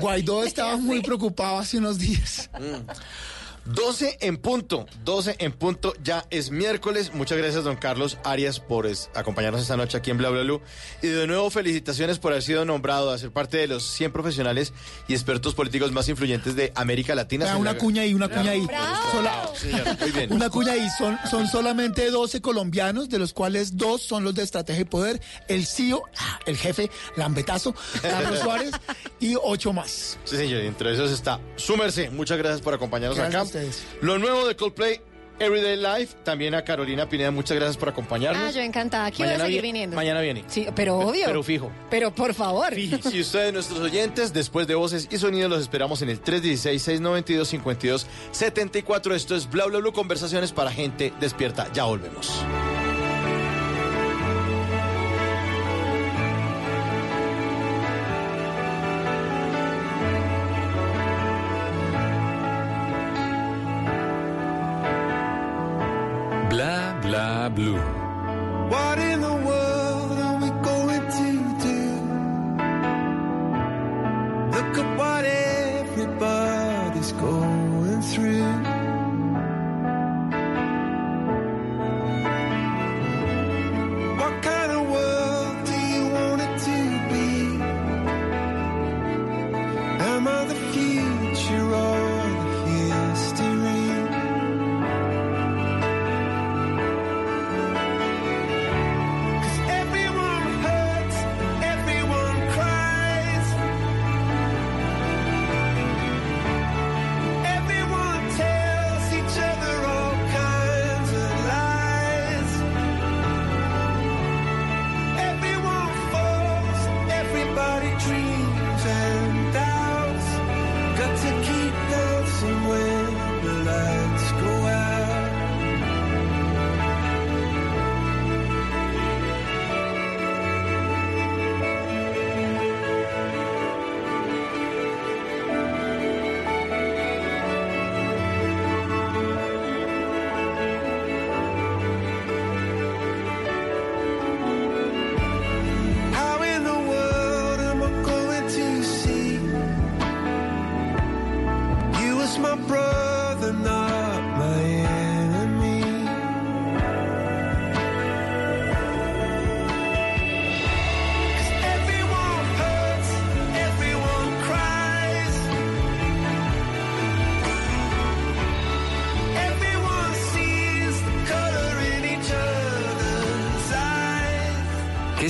Guaidó estaba muy preocupado hace unos días. 12 en punto, 12 en punto, ya es miércoles. Muchas gracias, don Carlos Arias, por es- acompañarnos esta noche aquí en Bla Bla Blue. Y de nuevo, felicitaciones por haber sido nombrado a ser parte de los 100 profesionales y expertos políticos más influyentes de América Latina. Ah, una cuña ahí, una cuña ahí. Bravo. Sola- Señor, muy bien. Una cuña ahí. Son, son solamente 12 colombianos, de los cuales dos son los de Estrategia y Poder. El CEO, ah, el jefe, Lambetazo, Carlos Suárez, y ocho más. Sí, señor, y entre esos está Súmerse. Muchas gracias por acompañarnos Gracias acá. Ustedes. Lo nuevo de Coldplay, Everyday Life. También a Carolina Pineda, muchas gracias por acompañarnos. Ah, yo encantada. Aquí voy a seguir vi- viniendo. Mañana viene. Sí, pero obvio. Pero fijo. Pero por favor. Si ustedes, nuestros oyentes, después de voces y sonidos, los esperamos en el 316-692-5274. Esto es Bla Bla Bla, conversaciones para gente despierta. Ya volvemos.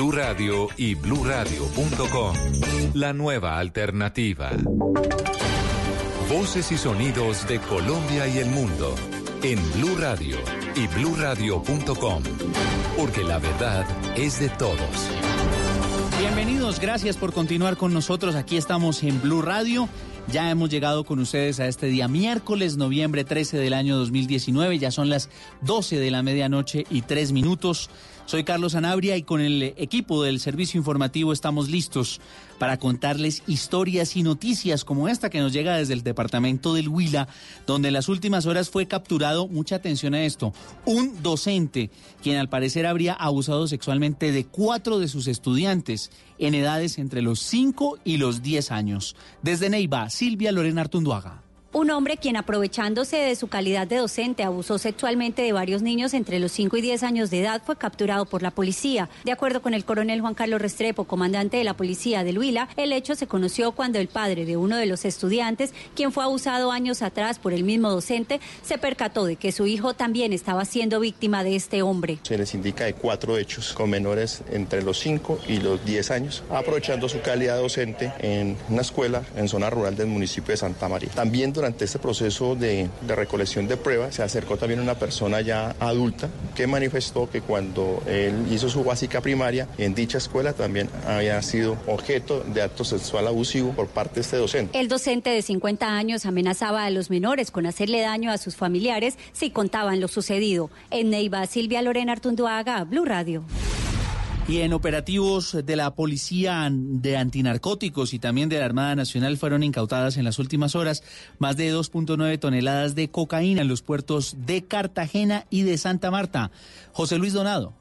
Blue Radio y bluradio.com. La nueva alternativa. Voces y sonidos de Colombia y el mundo en Blue Radio y bluradio.com, porque la verdad es de todos. Bienvenidos, gracias por continuar con nosotros. Aquí estamos en Blue Radio. Ya hemos llegado con ustedes a este día miércoles, noviembre 13 del año 2019. Ya son las 12 de la medianoche y 3 minutos. Soy Carlos Anabria y con el equipo del servicio informativo estamos listos para contarles historias y noticias como esta que nos llega desde el departamento del Huila, donde en las últimas horas fue capturado, mucha atención a esto, un docente quien al parecer habría abusado sexualmente de cuatro de sus estudiantes en edades entre los 5 y los 10 años. Desde Neiva, Silvia Lorena Artunduaga. Un hombre quien aprovechándose de su calidad de docente abusó sexualmente de varios niños entre los 5 y 10 años de edad fue capturado por la policía. De acuerdo con el coronel Juan Carlos Restrepo, comandante de la policía del Huila, el hecho se conoció cuando el padre de uno de los estudiantes, quien fue abusado años atrás por el mismo docente, se percató de que su hijo también estaba siendo víctima de este hombre. Se les indica de cuatro hechos con menores entre los 5 y los 10 años, aprovechando su calidad docente en una escuela en zona rural del municipio de Santa María. También durante este proceso de, recolección de pruebas se acercó también una persona ya adulta que manifestó que cuando él hizo su básica primaria en dicha escuela también había sido objeto de acto sexual abusivo por parte de este docente. El docente de 50 años amenazaba a los menores con hacerle daño a sus familiares si contaban lo sucedido. En Neiva, Silvia Lorena Artunduaga, Blue Radio. Y en operativos de la Policía de Antinarcóticos y también de la Armada Nacional fueron incautadas en las últimas horas más de 2.9 toneladas de cocaína en los puertos de Cartagena y de Santa Marta. José Luis Donado.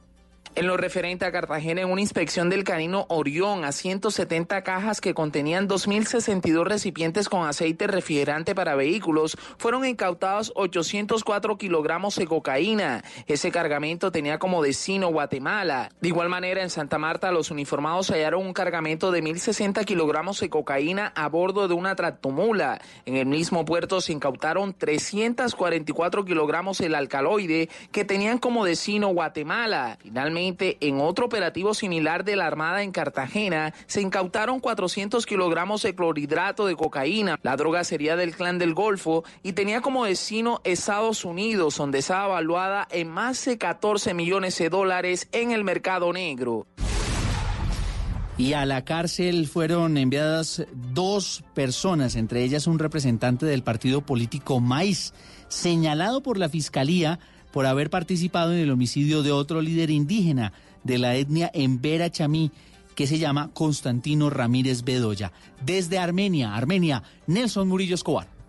En lo referente a Cartagena, en una inspección del canino Orión a 170 cajas que contenían 2.062 recipientes con aceite refrigerante para vehículos, fueron incautados 804 kilogramos de cocaína. Ese cargamento tenía como destino Guatemala. De igual manera, en Santa Marta, los uniformados hallaron un cargamento de 1.060 kilogramos de cocaína a bordo de una tractomula. En el mismo puerto se incautaron 344 kilogramos del alcaloide que tenían como destino Guatemala. Finalmente, en otro operativo similar de la Armada en Cartagena, se incautaron 400 kilogramos de clorhidrato de cocaína. La droga sería del clan del Golfo y tenía como destino Estados Unidos, donde estaba evaluada en más de 14 millones de dólares en el mercado negro. Y a la cárcel fueron enviadas dos personas, entre ellas un representante del partido político MAIS, señalado por la Fiscalía por haber participado en el homicidio de otro líder indígena de la etnia Embera Chamí, que se llama Constantino Ramírez Bedoya. Desde Armenia, Armenia, Nelson Murillo Escobar.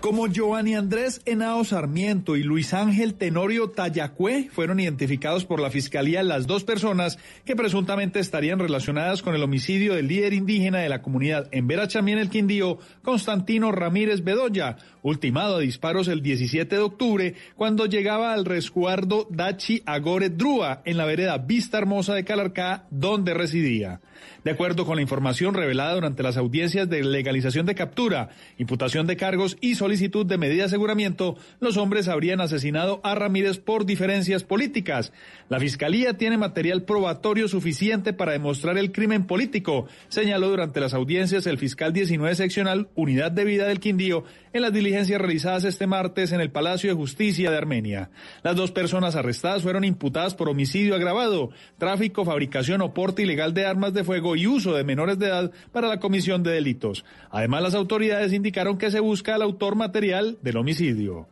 Como Giovanni Andrés Henao Sarmiento y Luis Ángel Tenorio Tayacue fueron identificados por la Fiscalía las dos personas que presuntamente estarían relacionadas con el homicidio del líder indígena de la comunidad en Verachamí en el Quindío, Constantino Ramírez Bedoya, ultimado a disparos el 17 de octubre cuando llegaba al resguardo Dachi Agore Drúa en la vereda Vista Hermosa de Calarcá, donde residía. De acuerdo con la información revelada durante las audiencias de legalización de captura, imputación de cargos y solicitud de medida de aseguramiento, los hombres habrían asesinado a Ramírez por diferencias políticas. La Fiscalía tiene material probatorio suficiente para demostrar el crimen político, señaló durante las audiencias el fiscal 19 seccional Unidad de Vida del Quindío en las diligencias realizadas este martes en el Palacio de Justicia de Armenia. Las dos personas arrestadas fueron imputadas por homicidio agravado, tráfico, fabricación o porte ilegal de armas de fuego y uso de menores de edad para la comisión de delitos. Además, las autoridades indicaron que se busca al autor material del homicidio.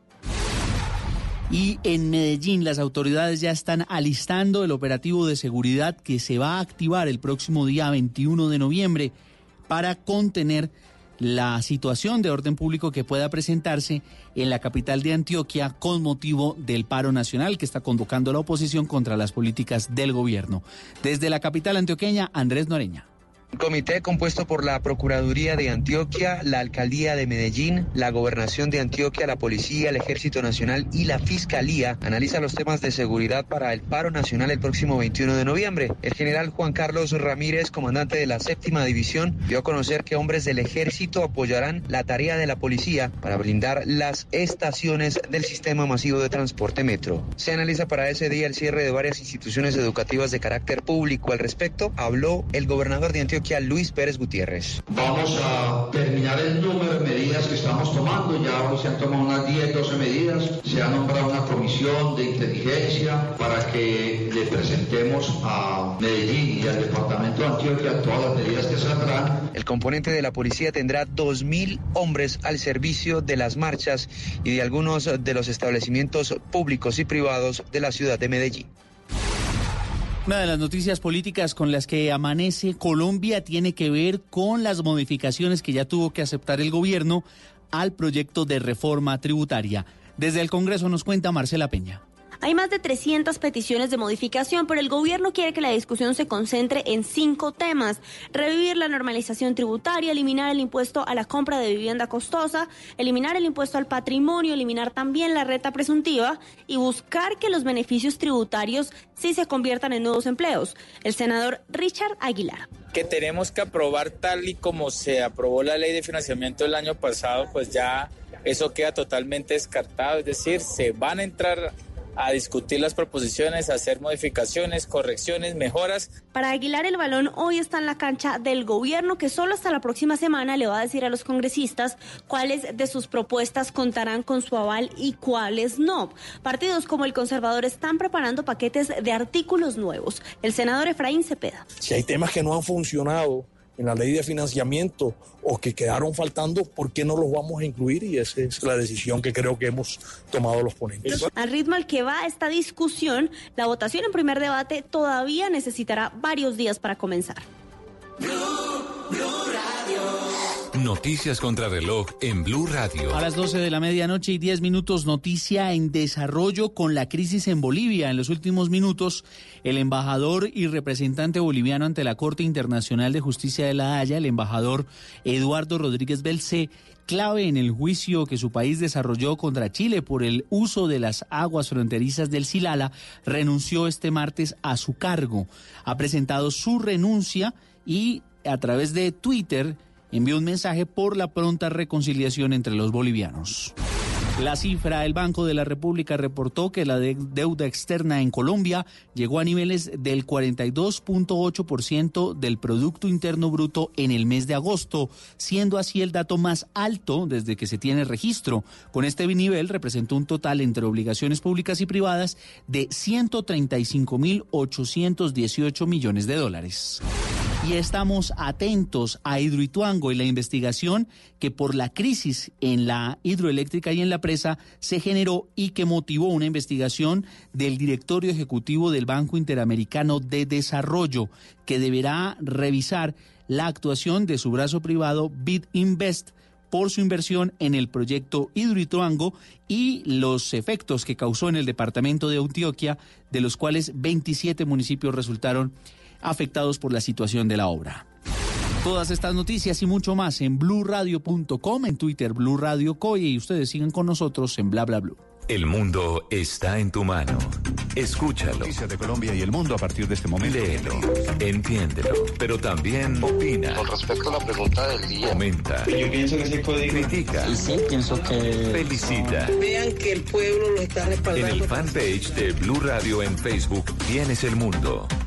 Y en Medellín las autoridades ya están alistando el operativo de seguridad que se va a activar el próximo día 21 de noviembre para contener la situación de orden público que pueda presentarse en la capital de Antioquia con motivo del paro nacional que está convocando la oposición contra las políticas del gobierno. Desde la capital antioqueña, Andrés Noreña. Comité compuesto por la Procuraduría de Antioquia, la Alcaldía de Medellín, la Gobernación de Antioquia, la Policía, el Ejército Nacional y la Fiscalía analiza los temas de seguridad para el paro nacional el próximo 21 de noviembre. El general Juan Carlos Ramírez, comandante de la séptima división, dio a conocer que hombres del Ejército apoyarán la tarea de la Policía para blindar las estaciones del sistema masivo de transporte metro. Se analiza para ese día el cierre de varias instituciones educativas de carácter público. Al respecto, habló el gobernador de Antioquia, Luis Pérez Gutiérrez. Vamos a terminar el número de medidas que estamos tomando. Ya hoy se han tomado unas 10, 12 medidas. Se ha nombrado una comisión de inteligencia para que le presentemos a Medellín y al departamento de Antioquia todas las medidas que saldrán. El componente de la policía tendrá 2.000 hombres al servicio de las marchas y de algunos de los establecimientos públicos y privados de la ciudad de Medellín. Una de las noticias políticas con las que amanece Colombia tiene que ver con las modificaciones que ya tuvo que aceptar el gobierno al proyecto de reforma tributaria. Desde el Congreso nos cuenta Marcela Peña. Hay más de 300 peticiones de modificación, pero el gobierno quiere que la discusión se concentre en cinco temas. Revivir la normalización tributaria, eliminar el impuesto a la compra de vivienda costosa, eliminar el impuesto al patrimonio, eliminar también la reta presuntiva y buscar que los beneficios tributarios sí se conviertan en nuevos empleos. El senador Richard Aguilar que tenemos que aprobar tal y como se aprobó la ley de financiamiento el año pasado, pues ya eso queda totalmente descartado, es decir, se van a entrar a discutir las proposiciones, a hacer modificaciones, correcciones, mejoras. Para Aguilar el balón hoy está en la cancha del gobierno que solo hasta la próxima semana le va a decir a los congresistas cuáles de sus propuestas contarán con su aval y cuáles no. Partidos como el conservador están preparando paquetes de artículos nuevos. El senador Efraín Cepeda. Si hay temas que no han funcionado en la ley de financiamiento o que quedaron faltando, ¿por qué no los vamos a incluir? Y esa es la decisión que creo que hemos tomado los ponentes. Al ritmo al que va esta discusión, la votación en primer debate todavía necesitará varios días para comenzar. Noticias contra reloj en Blue Radio. A las 12 de la medianoche y 10 minutos, noticia en desarrollo con la crisis en Bolivia. En los últimos minutos, el embajador y representante boliviano ante la Corte Internacional de Justicia de La Haya, el embajador Eduardo Rodríguez Belcé, clave en el juicio que su país desarrolló contra Chile por el uso de las aguas fronterizas del Silala, renunció este martes a su cargo. Ha presentado su renuncia y a través de Twitter envió un mensaje por la pronta reconciliación entre los bolivianos. La cifra, el Banco de la República reportó que la de- deuda externa en Colombia llegó a niveles del 42.8% del Producto Interno Bruto en el mes de agosto, siendo así el dato más alto desde que se tiene registro. Con este nivel representó un total entre obligaciones públicas y privadas de 135.818 millones de dólares. Y estamos atentos a Hidroituango y la investigación que por la crisis en la hidroeléctrica y en la presa se generó y que motivó una investigación del directorio ejecutivo del Banco Interamericano de Desarrollo, que deberá revisar la actuación de su brazo privado BitInvest por su inversión en el proyecto Hidroituango y los efectos que causó en el departamento de Antioquia, de los cuales 27 municipios resultaron afectados por la situación de la obra. Todas estas noticias y mucho más en blurradio.com, en Twitter Blue Radio y ustedes sigan con nosotros en bla bla blue. El mundo está en tu mano. Escúchalo. Noticias de Colombia y el mundo a partir de este momento. Léelo, entiéndelo, pero también opina. Con respecto a la pregunta del día. Comenta. Yo pienso que ese código. Critica. Sí, pienso que. Felicita. Vean que el pueblo lo está En respaldando. el fanpage de Blue Radio en Facebook tienes el mundo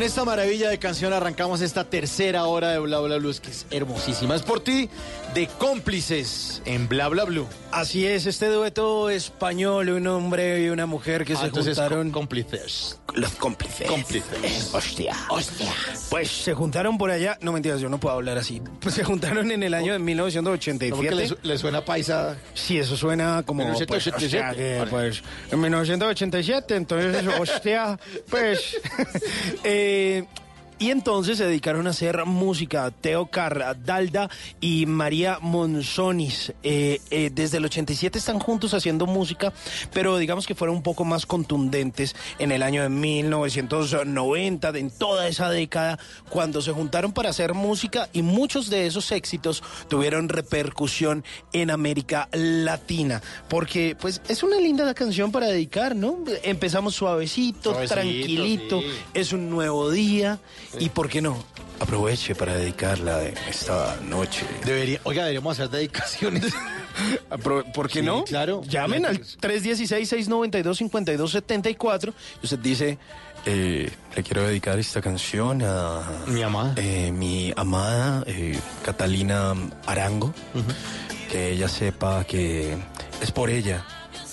Con esta maravilla de canción arrancamos esta tercera hora de Bla Bla Blue, que es hermosísima. Es por ti, de cómplices en Bla Bla Blue. Así es, este dueto español, un hombre y una mujer que Ah, se juntaron. cómplices. Los cómplices. Cómplices. Hostia. Hostia. Pues se juntaron por allá. No mentiras, yo no puedo hablar así. Pues se juntaron en el año de No, 1987. porque le, su- le suena paisa. Sí, eso suena como. Pues, 1987. hostia, que, Vale. pues, en 1987, entonces, hostia, pues. eh, y entonces se dedicaron a hacer música. Teo Cardalda y María Monzonis. Eh, eh, desde el 87 están juntos haciendo música, pero digamos que fueron un poco más contundentes en el año de 1990, de- en toda esa década, cuando se juntaron para hacer música y muchos de esos éxitos tuvieron repercusión en América Latina. Porque, pues, es una linda canción para dedicar, ¿no? Empezamos suavecito, Suavecito, tranquilito, sí. es un nuevo día y, ¿por qué no? Aproveche para dedicarla esta noche. Debería, oiga, deberíamos hacer dedicaciones. ¿Por qué Sí, no? claro. Llamen al 316-692-5274 y usted dice, eh, le quiero dedicar esta canción a... Mi amada. eh, mi amada eh, Catalina Arango. Que ella sepa que es por ella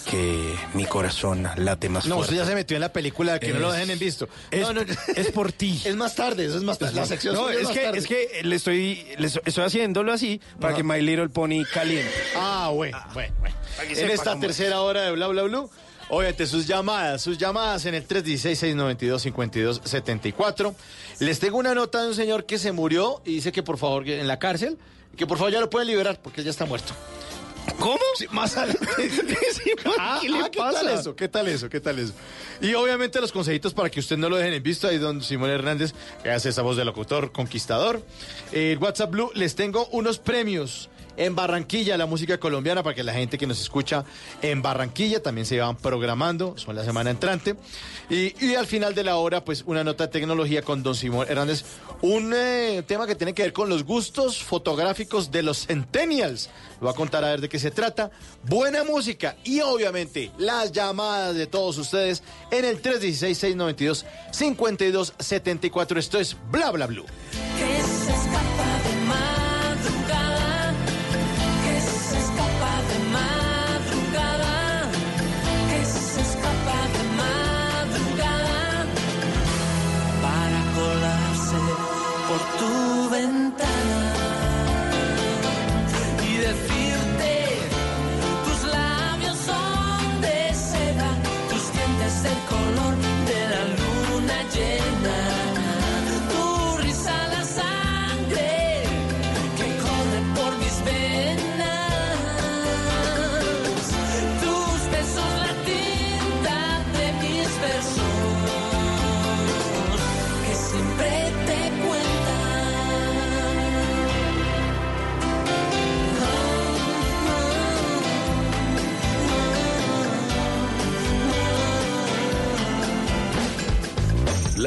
que mi corazón late más No, fuerte. usted ya se metió en la película de que no lo dejen en visto. Es, no, no, es por ti. es más tarde, eso es más tarde. La sección no, es que, tarde. es que le estoy, le estoy haciéndolo así para que My Little Pony caliente. Ah, bueno, bueno, bueno. Que En esta cómo tercera hora de Bla Bla Blue, obviamente sus llamadas, sus llamadas en el 316-692-5274. Les tengo una nota de un señor que se murió y dice que por favor, en la cárcel, que por favor ya lo pueden liberar porque él ya está muerto. ¿Cómo? Sí, más adelante. Ah, ¿Qué le ah, pasa? tal eso? ¿Qué tal eso? ¿Qué tal eso? Y obviamente los consejitos para que usted no lo dejen en visto. Ahí don Simón Hernández, que hace esa voz de locutor conquistador. El WhatsApp Blue, les tengo unos premios en Barranquilla, la música colombiana, para que la gente que nos escucha en Barranquilla también se van programando. Son la semana entrante. Y, al final de la hora, pues una nota de tecnología con don Simón Hernández. Un eh, tema que tiene que ver con los gustos fotográficos de los centennials. Lo va a contar a ver de qué se trata. Buena música y obviamente las llamadas de todos ustedes en el 316-692-5274. Esto es Bla Bla Blue.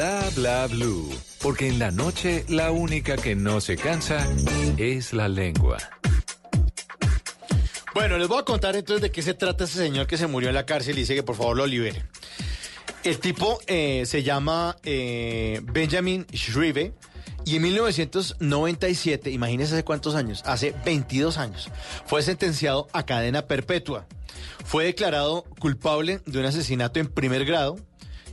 Bla bla blue. Porque en la noche la única que no se cansa es la lengua. Bueno, les voy a contar entonces de qué se trata ese señor que se murió en la cárcel y dice que por favor lo libere. El tipo eh, se llama eh, Benjamin Shrive y en 1997, imagínense hace cuántos años, hace 22 años, fue sentenciado a cadena perpetua. Fue declarado culpable de un asesinato en primer grado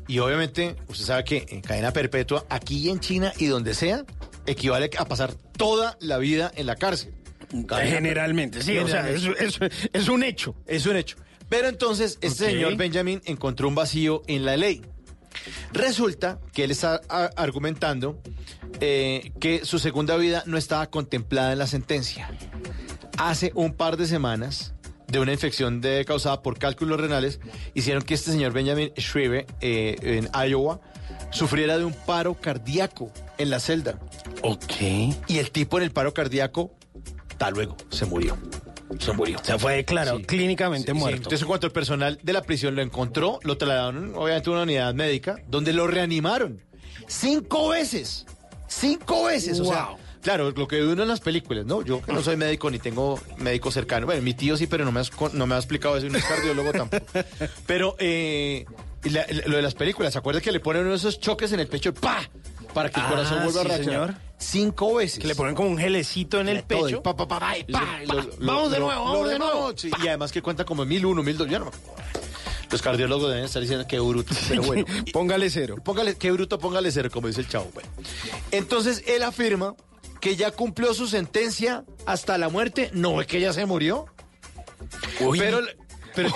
y obviamente usted sabe que en cadena perpetua, aquí en China y donde sea, equivale a pasar toda la vida en la cárcel. Cadena Generalmente, sí, o sea, es, Generalmente. es- es un hecho. Es un hecho. Pero entonces, este Ok. señor Benjamin encontró un vacío en la ley. Resulta que él está argumentando eh, que su segunda vida no estaba contemplada en la sentencia. Hace un par de semanas, de una infección de- causada por cálculos renales, hicieron que este señor Benjamin Shrive, eh, en Iowa, sufriera de un paro cardíaco en la celda. Ok. Y el tipo en el paro cardíaco, tal luego, se murió. Se murió. O sea, fue declarado Sí. clínicamente Sí, sí. muerto. Entonces, cuando el personal de la prisión lo encontró, lo trasladaron, obviamente, a una unidad médica, donde lo reanimaron. Cinco veces. Cinco veces. O sea, Wow. Claro, lo que uno en las películas, ¿no? Yo que no soy médico ni tengo médico cercano. Bueno, mi tío sí, pero no me, has no me ha explicado eso no es cardiólogo tampoco. Pero eh, la- lo de las películas, ¿se acuerda que le ponen uno de esos choques en el pecho? ¡Pa! Para que el Ah, corazón vuelva sí, a reaccionar. señor. Cinco veces. Que le ponen como un gelecito en el Todo, pecho. pa, pa, pa, pa, y pa, y lo- lo- Vamos de nuevo, vamos de nuevo. sí, y además que cuenta como mil uno, mil dos, ya no. Los cardiólogos deben estar diciendo qué bruto, pero bueno. Póngale cero. Póngale, qué bruto, póngale cero, como dice el chavo. Bueno. Entonces él afirma que ya cumplió su sentencia hasta la muerte. No es que ya se murió. Pero, pero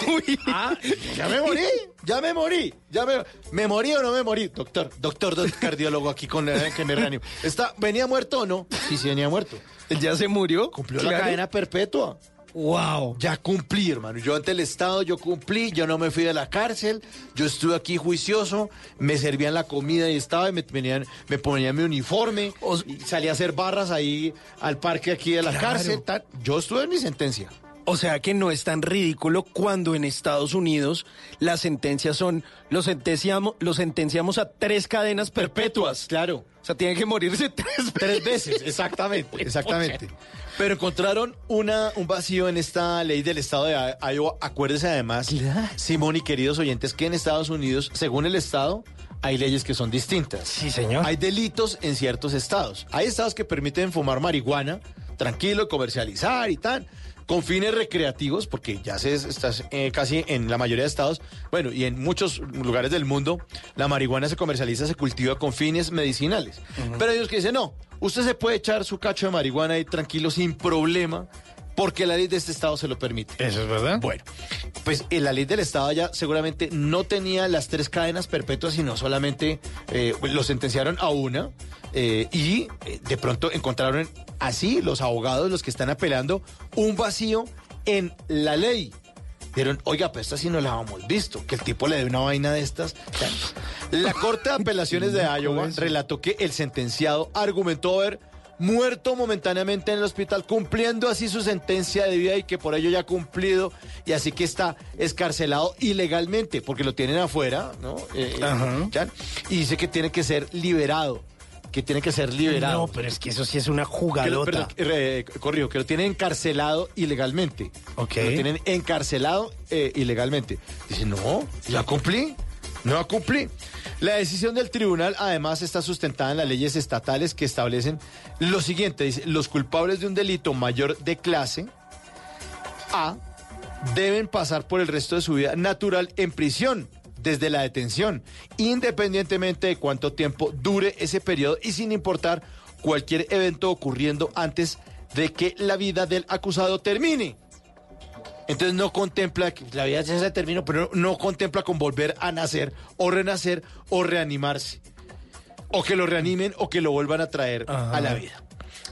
ah, ya me morí, ya me morí, ya me, me morí o no me morí, doctor, doctor, doctor cardiólogo aquí con eh, que me reanimo. Está, venía muerto o no? Sí, sí venía muerto. ¿Ya se murió? Cumplió la cadena perpetua. Wow. Ya cumplí, hermano. Yo ante el Estado, yo cumplí, yo no me fui de la cárcel, yo estuve aquí juicioso, me servían la comida y estaba, y me, venían, me ponían mi uniforme, y salí a hacer barras ahí al parque aquí de la Claro. cárcel. tal. Yo estuve en mi sentencia. O sea que no es tan ridículo cuando en Estados Unidos las sentencias son, lo sentenciamos, lo sentenciamos a tres cadenas perpetuas. Claro. O sea, tiene que morirse tres, Tres veces, exactamente, exactamente. Pero encontraron una, un vacío en esta ley del estado de Iowa. Acuérdese además, Simón y queridos oyentes, que en Estados Unidos, según el estado, hay leyes que son distintas. Sí, señor. Hay delitos en ciertos estados. Hay estados que permiten fumar marihuana, tranquilo, comercializar y tal, con fines recreativos, porque ya se está eh, casi en la mayoría de estados, bueno, y en muchos lugares del mundo, la marihuana se comercializa, se cultiva con fines medicinales. Pero hay ellos que dicen, no, usted se puede echar su cacho de marihuana ahí tranquilo, sin problema. Porque la ley de este estado se lo permite. Eso es verdad. Bueno, pues en la ley del Estado ya seguramente no tenía las tres cadenas perpetuas, sino solamente eh, lo sentenciaron a una eh, y eh, de pronto encontraron así los abogados, los que están apelando, un vacío en la ley. Dijeron, oiga, pues esta sí no la habíamos visto, que el tipo le dé una vaina de estas. La Corte de Apelaciones de Iowa relató que el sentenciado argumentó haber muerto momentáneamente en el hospital, cumpliendo así su sentencia de vida y que por ello ya ha cumplido, y así que está escarcelado ilegalmente, porque lo tienen afuera, ¿no? Eh, eh, y dice que tiene que ser liberado, que tiene que ser liberado. No, pero es que eso sí es una Que jugadota. perdón, eh, corrijo, que lo tienen encarcelado ilegalmente. Ok. Que Lo tienen encarcelado eh, ilegalmente. Dice, no, ya cumplí, no cumplí. La decisión del tribunal además está sustentada en las leyes estatales que establecen lo siguiente, dice, los culpables de un delito mayor de clase A deben pasar por el resto de su vida natural en prisión desde la detención, independientemente de cuánto tiempo dure ese periodo y sin importar cualquier evento ocurriendo antes de que la vida del acusado termine. Entonces no contempla que la vida ya se terminó, pero no contempla con volver a nacer o renacer o reanimarse. O que lo reanimen o que lo vuelvan a traer a la vida.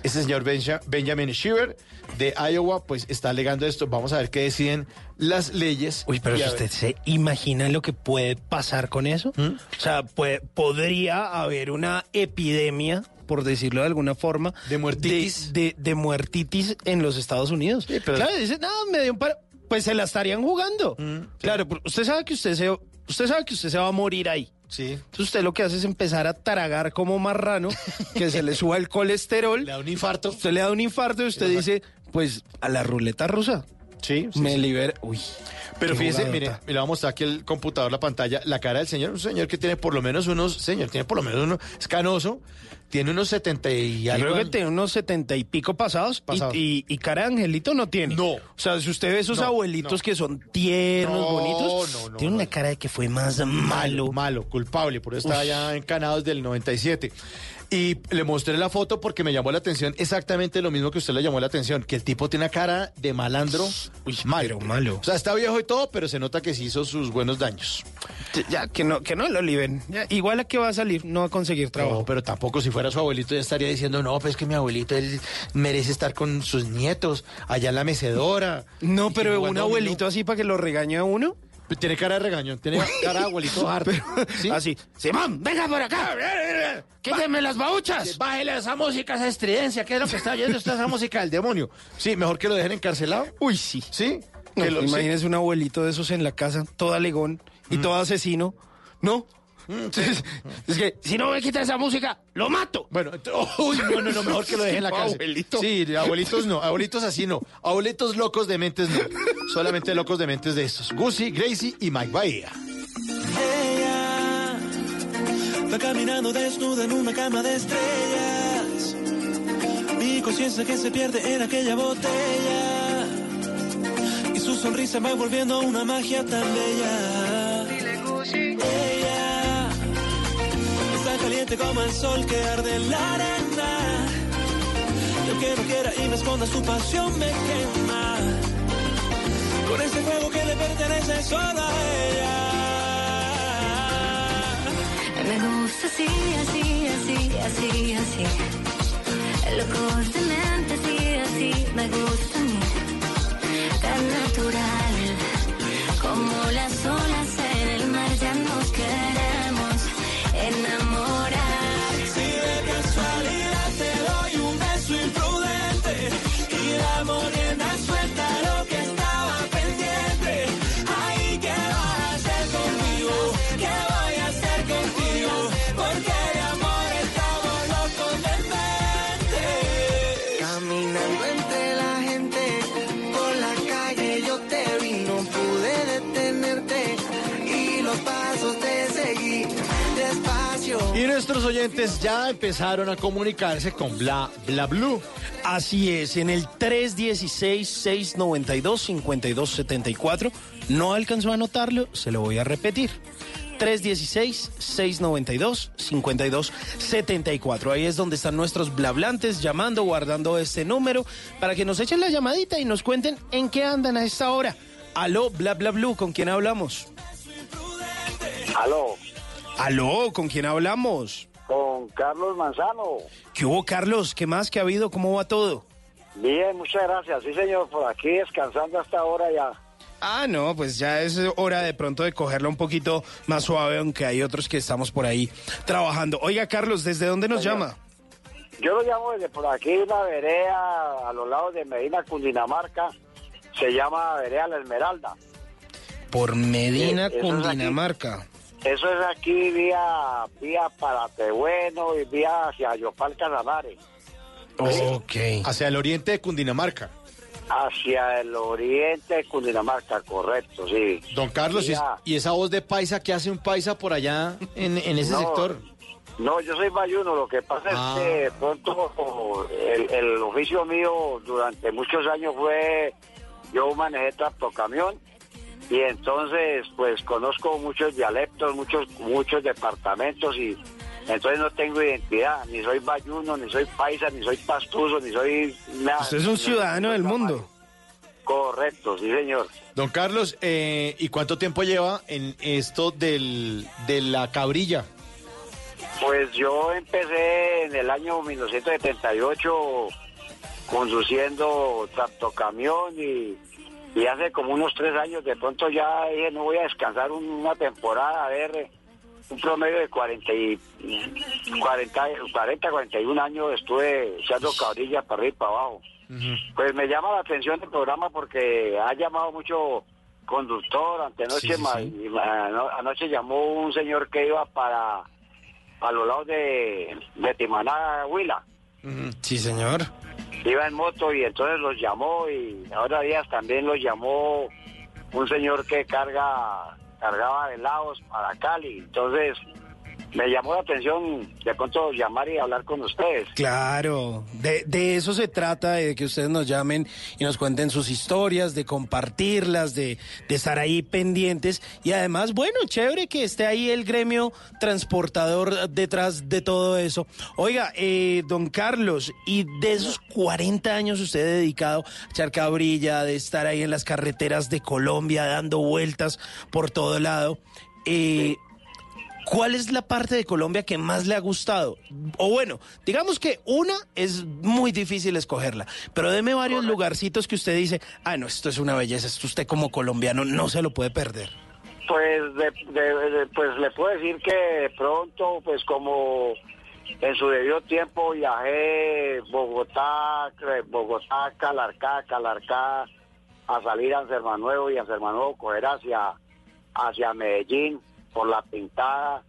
Este señor Benja- Benjamin Shiver de Iowa, pues está alegando esto. Vamos a ver qué deciden las leyes. Uy, pero si ver- usted se imagina lo que puede pasar con eso, ¿Mm? o sea, puede- podría haber una epidemia, por decirlo de alguna forma, de muertitis, de, de muertitis en los Estados Unidos. pero- Claro, dice, no, me dio un paro. Pues se la estarían jugando. Claro, pero usted sabe que usted se, usted sabe que usted se va a morir ahí. Sí. Entonces usted lo que hace es empezar a tragar como marrano, que se le suba el colesterol. Le da un infarto. Usted le da un infarto y usted dice, pues a la ruleta rusa. Sí, sí, me sí. libera. Uy. Pero jugadota. mire, le vamos a mostrar aquí el computador, la pantalla, la cara del señor, un señor que tiene por lo menos unos, señor, tiene por lo menos uno, es canoso, tiene unos 70 y Yo algo. creo que tiene unos setenta y pico pasados, y- Pasados. Y, y cara de angelito no tiene. No. O sea, si usted ve esos No, abuelitos no. que son tiernos, No, bonitos, no, no, tiene una cara de que fue más malo. Malo, culpable, por eso está ya encanado desde el 97. Y le mostré la foto porque me llamó la atención exactamente lo mismo que usted le llamó la atención, que el tipo tiene una cara de malandro malo. pero malo. O sea, está viejo y todo, pero se nota que sí hizo sus buenos daños. Ya, que no, que no lo liberen. Ya, igual a que va a salir, no va a conseguir trabajo. No, pero tampoco si fuera su abuelito ya estaría diciendo, no, pues que mi abuelito, él merece estar con sus nietos, allá en la mecedora. No, pero un abuelito así para que lo regañe a uno. Tiene cara de regañón, tiene cara de abuelito harto. ¿sí? Así, Simón, venga por acá. Quíteme las bauchas. Bájele esa música, esa estridencia, ¿qué es lo que está oyendo esta esa música del demonio? Sí, mejor que lo dejen encarcelado. Uy, sí. ¿Sí? No, lo- imagínese un abuelito de esos en la casa, todo alegón y todo asesino. No, Es que si no me quita esa música, lo mato. Bueno, uy, no, no, no, mejor que lo deje en la casa. Abuelito. Sí, abuelitos no, abuelitos así no. Abuelitos locos de mentes no. Solamente locos de mentes de estos. Guzzi, Gracie y Mike Bahía. Ella va caminando desnuda en una cama de estrellas. Mi conciencia que se pierde en aquella botella. Y su sonrisa va volviendo una magia tan bella. Ella está caliente como el sol que arde en la arena. Y aunque no quiera y me esconda su pasión me quema. Con ese fuego que le pertenece solo a ella. Me gusta así, así, así, así, así. Locos de mente, así, así, me gusta a mí. Tan natural, como las olas oyentes ya empezaron a comunicarse con Bla Bla Blue. Así es, en el 316-692-5274. No alcanzó a anotarlo, se lo voy a repetir. 316-692-5274. Ahí es donde están nuestros blablantes llamando, guardando este número para que nos echen la llamadita y nos cuenten en qué andan a esta hora. Aló, bla bla blue, ¿con quién hablamos? Aló, Aló, ¿con quién hablamos? Con Carlos Manzano. ¿Qué hubo, Carlos? ¿Qué más que ha habido? ¿Cómo va todo? Bien, muchas gracias. Sí, señor, por aquí descansando hasta ahora ya. Ah, no, pues ya es hora de pronto de cogerla un poquito más suave, aunque hay otros que estamos por ahí trabajando. Oiga, Carlos, ¿desde dónde nos llama? Yo lo llamo desde por aquí, una vereda a los lados de Medina, Cundinamarca. Se llama Vereda La Esmeralda. Por Medina, Sí, es. Cundinamarca. Eso es aquí vía, vía Paratebueno y vía hacia Yopal Casanares. Ok. Hacia el oriente de Cundinamarca. Hacia el oriente de Cundinamarca, correcto, sí. Don Carlos, ¿y, Vía- y esa voz de paisa qué hace un paisa por allá en, en ese No, sector? No, yo soy bayuno, lo que pasa Ah. es que de pronto el, el oficio mío durante muchos años fue, yo manejé tractocamión y entonces pues conozco muchos dialectos, muchos muchos departamentos y entonces no tengo identidad, ni soy bayuno, ni soy paisa, ni soy pastuso, ni soy nada. Usted es un ciudadano del mundo. Correcto, sí señor. Don Carlos, eh, ¿y cuánto tiempo lleva en esto del, de la cabrilla? Pues yo empecé en el año 1978 conduciendo tractocamión y, y hace como unos tres años de pronto ya dije no voy a descansar un- una temporada a ver eh, un promedio de 40, y, 40, 40 41 años estuve echando cabrilla para arriba y para abajo. Pues me llama la atención el programa porque ha llamado mucho conductor, antenoche, Sí, anoche llamó un señor que iba para a los lados de, de Timaná, Huila. Sí, señor. Iba en moto y entonces los llamó y ahora días también los llamó un señor que carga cargaba helados para Cali. Entonces me llamó la atención de pronto llamar y hablar con ustedes. Claro, de, de eso se trata, de que ustedes nos llamen y nos cuenten sus historias, de compartirlas, de, de estar ahí pendientes y además, bueno, chévere que esté ahí el gremio transportador detrás de todo eso. Oiga, eh, don Carlos, y de esos 40 años usted dedicado a echar cabrilla, de estar ahí en las carreteras de Colombia dando vueltas por todo lado, eh, ¿Cuál es la parte de Colombia que más le ha gustado? O bueno, digamos que una es muy difícil escogerla, pero deme varios lugarcitos que usted dice, ah, no, esto es una belleza, esto usted como colombiano no se lo puede perder. Pues, de, de- pues le puedo decir que pronto, pues como en su debido tiempo viajé Bogotá, Bogotá, Calarcá, Calarcá, a salir a San Nuevo y a San Nuevo coger hacia, hacia Medellín por la pintada.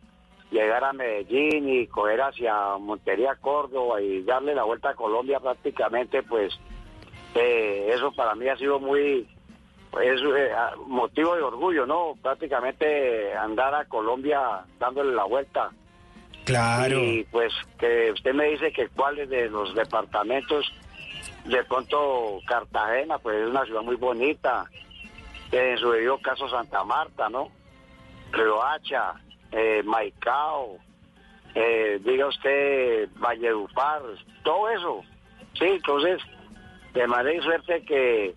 llegar a Medellín y coger hacia Montería, Córdoba y darle la vuelta a Colombia prácticamente, pues eh, eso para mí ha sido muy es eh, motivo de orgullo, ¿no? Prácticamente andar a Colombia dándole la vuelta. Claro. Y pues que usted me dice que cuáles de los departamentos, de pronto Cartagena, pues es una ciudad muy bonita, en su debido caso Santa Marta, ¿no? Riohacha, eh, Maicao, eh, diga usted Valledupar, todo eso. Sí, entonces, de manera y suerte que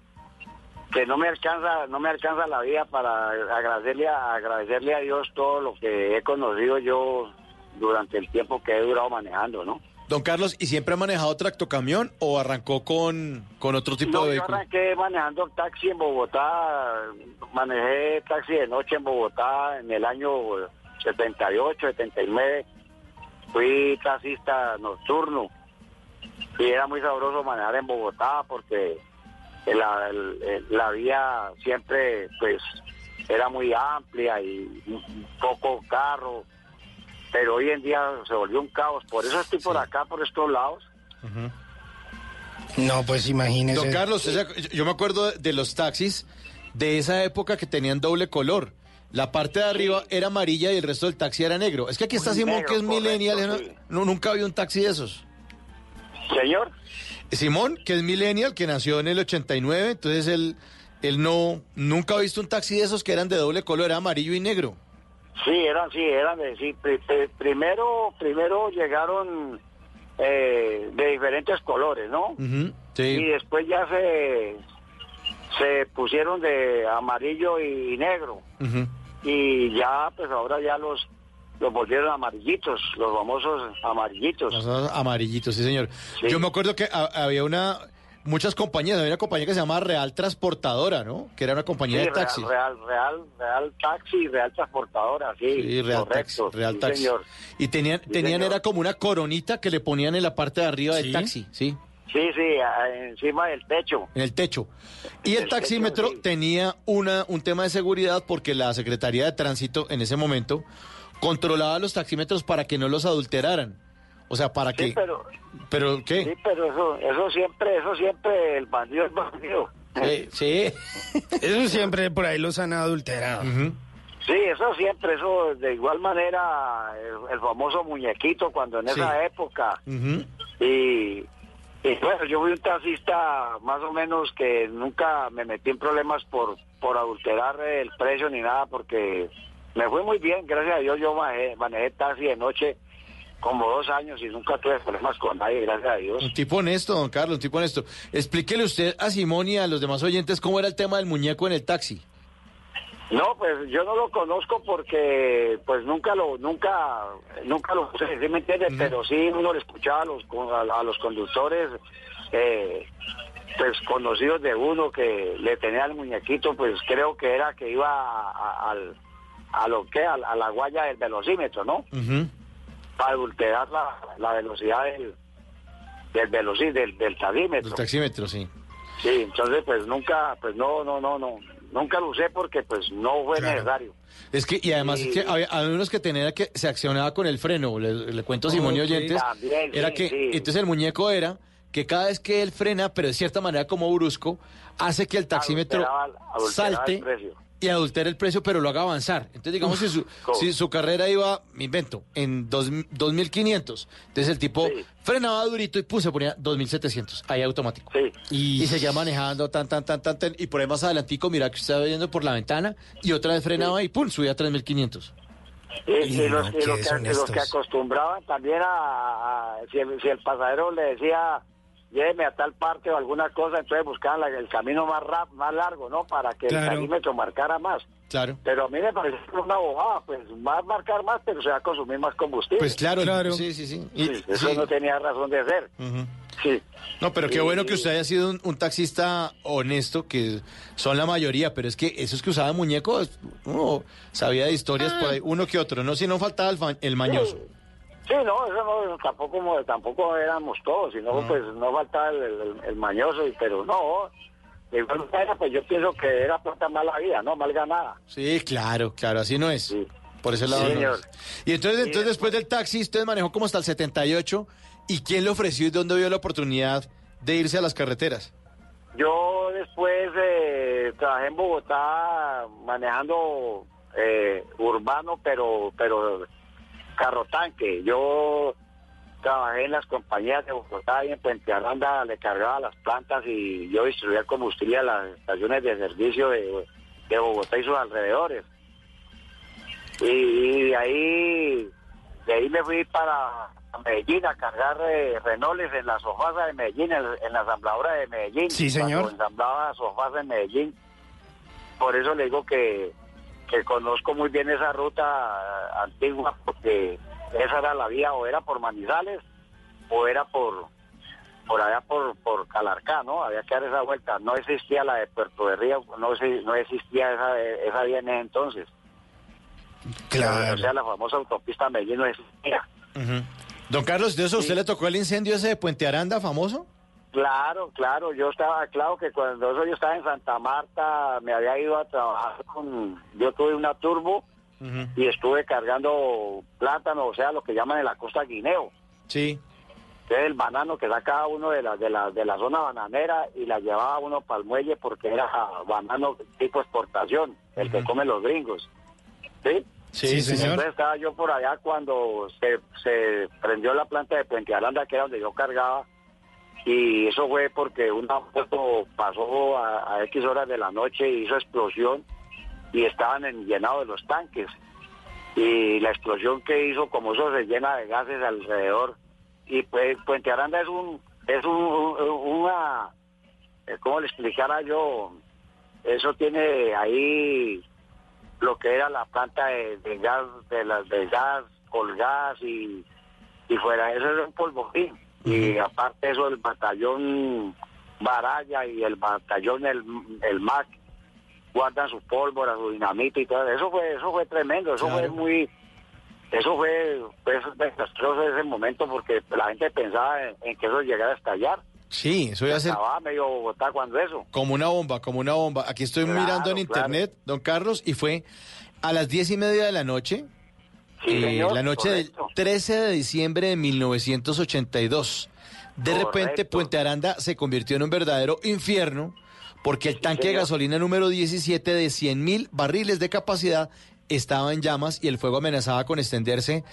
que no me alcanza no me alcanza la vida para agradecerle a, agradecerle a Dios todo lo que he conocido yo durante el tiempo que he durado manejando, ¿no? Don Carlos, ¿y siempre ha manejado tractocamión o arrancó con, con otro tipo No, de yo vehículo? arranqué manejando taxi en Bogotá, manejé taxi de noche en Bogotá en el año 78, 79, fui taxista nocturno. Y era muy sabroso manejar en Bogotá porque la, la vía siempre pues era muy amplia y poco carro, pero hoy en día se volvió un caos, por eso estoy por acá, por estos lados. No, pues imagínese. Don Carlos, yo me acuerdo de los taxis de esa época que tenían doble color. La parte de arriba era amarilla y el resto del taxi era negro. Es que aquí está Muy Simón, negro, que es correcto, millennial. ¿no? sí. No, nunca vi un taxi de esos. Señor. Simón, que es millennial, que nació en el 89, entonces él, él no, nunca ha visto un taxi de esos que eran de doble color, era amarillo y negro. Sí, eran, sí, eran de, sí. pri- pri- primero, primero llegaron eh, de diferentes colores, ¿no? Ujú, Y sí. después ya se, se pusieron de amarillo y negro. Y ya, pues ahora ya los, los volvieron amarillitos, los famosos amarillitos. Los amarillitos, sí, señor. Sí. Yo me acuerdo que ha- había una, muchas compañías, había una compañía que se llamaba Real Transportadora, ¿no? Que era una compañía Sí, de taxi. Real, real, real, real taxi, real transportadora, sí, Sí, Real correcto, Taxi. Real sí, Taxi. señor. Y tenían, Sí, tenían señor. era como una coronita que le ponían en la parte de arriba del taxi, ¿sí? Sí, sí, encima del techo. En el techo. Y el El taxímetro techo, sí. tenía una, un tema de seguridad porque la Secretaría de Tránsito en ese momento controlaba los taxímetros para que no los adulteraran. O sea, para Sí, que... pero, ¿Pero qué? sí, pero eso, eso siempre, eso siempre, el bandido es bandido. Eh, sí. Eso siempre por ahí los han adulterado. Sí, eso siempre, eso de igual manera, el, el famoso muñequito cuando en Sí. esa época. Y, y bueno, yo fui un taxista más o menos que nunca me metí en problemas por, por adulterar el precio ni nada, porque me fue muy bien, gracias a Dios yo manejé, manejé taxi de noche como dos años y nunca tuve problemas con nadie, gracias a Dios. Un tipo honesto, don Carlos, un tipo honesto. Explíquele usted a Simón y a los demás oyentes cómo era el tema del muñeco en el taxi. No, pues yo no lo conozco porque pues nunca lo nunca nunca lo usé, ¿sí me entiende? Pero sí uno le escuchaba a los a, a los conductores eh, pues conocidos de uno que le tenía el muñequito, pues creo que era que iba a, a- al a lo que a, la- a la guaya del velocímetro, ¿no? Ujú. Para adulterar la, la velocidad del del velocí, del, del taxímetro. El taxímetro, sí. Sí, entonces pues nunca, pues no, no, no, no, nunca lo usé porque pues no fue necesario. Es que, y además es que había, había unos que tenían que se accionaba con el freno, le, le cuento a Simón y oyentes, También, era sí, que, sí. entonces el muñeco era que cada vez que él frena, pero de cierta manera como brusco, hace que el taxímetro Adulteraba- adulteraba el salte. Y adultere el precio, pero lo haga avanzar. Entonces, digamos, si, su, si su carrera iba, me invento, en dos, 2.500, entonces el tipo frenaba durito y puse, ponía 2.700, ahí automático. Y, seguía manejando tan, tan, tan, tan, tan, y por ahí más adelantico, mira que estaba viendo por la ventana, y otra vez frenaba y pum, subía a 3.500. Y, y los, no, y los que, y los que acostumbraban también a, a- si, el, si el pasajero le decía lléveme a tal parte o alguna cosa, entonces buscaban la- el camino más rap, más largo, ¿no? Para que Claro. el taxímetro marcara más. Claro. Pero a mí me parece que es una bobada, pues va a marcar más, pero se va a consumir más combustible. Pues claro, sí, sí, sí. Y- Sí, eso sí. no tenía razón de ser. Ujú. Sí. No, pero qué Y- bueno que usted haya sido un, un taxista honesto, que son la mayoría, pero es que esos que usaban muñecos, uno sabía de historias por ahí, uno que otro, no si no faltaba el, fa- el mañoso. Sí, no, eso no, tampoco, tampoco éramos todos, sino pues no faltaba el, el- el mañoso, pero no, de igual manera, pues yo pienso que era plata mala vida, ¿no? Mal ganada. Sí, claro, claro, así no es. Por ese lado. Sí, no. señor. Y entonces, Sí, entonces después del taxi, usted manejó como hasta el 78. ¿Y quién le ofreció y dónde vio la oportunidad de irse a las carreteras? Yo después eh, trabajé en Bogotá manejando eh, urbano, pero pero carro tanque. Yo trabajé en las compañías de Bogotá y en Puente Aranda le cargaba las plantas y yo distribuía el combustible a las estaciones de servicio de, de Bogotá y sus alrededores. Y, y de ahí de ahí me fui para Medellín a cargar eh, renoles en la sofasa de Medellín, en, en la ensambladora de Medellín. Sí, señor. Ensamblaba sofás en Medellín. Por eso le digo que, que conozco muy bien esa ruta eh, antigua, porque esa era la vía, o era por Manizales, o era por por allá por, por Calarcá, ¿no? Había que dar esa vuelta. No existía la de Puerto de Río, no, no existía esa, esa vía en ese entonces. Claro. O sea, la famosa autopista Medellín no existía. Don Carlos, ¿de eso usted le tocó el incendio ese de Puente Aranda famoso? Claro, claro, yo estaba, claro que cuando eso yo estaba en Santa Marta, me había ido a trabajar con, yo tuve una turbo y estuve cargando plátano, o sea, lo que llaman en la costa guineo, Sí. que es el banano que sacaba uno de la, de la, de la zona bananera y la llevaba uno para el muelle porque era banano tipo exportación, el que comen los gringos. ¿Sí? Sí, señor. Entonces estaba yo por allá cuando se, se prendió la planta de Puente Aranda, que era donde yo cargaba, y eso fue porque un auto pasó a, X horas de la noche y hizo explosión y estaban en, llenados de los tanques. Y la explosión que hizo, como eso se llena de gases alrededor, y pues Puente Aranda es un, es un, un- una, eh, ¿cómo le explicara yo? Eso tiene ahí lo que era la planta de, gas, de las de gas, colgas y, y fuera eso era un polvorín. Y aparte eso el batallón Baraya y el batallón el, el MAC guardan sus pólvora, su dinamita y todo. Eso fue, eso fue tremendo, eso fue muy, eso fue pues, desastroso en ese momento porque la gente pensaba en, en que eso llegara a estallar. Sí, eso iba a ser Acababa medio Bogotá cuando eso. como una bomba, como una bomba. Aquí estoy Claro, mirando en claro. internet, don Carlos, y fue a las diez y media de la noche, Sí, eh, la noche correcto. del 13 de diciembre de 1982. De repente. Puente Aranda se convirtió en un verdadero infierno porque el tanque de gasolina número 17 de 100 mil barriles de capacidad estaba en llamas y el fuego amenazaba con extenderse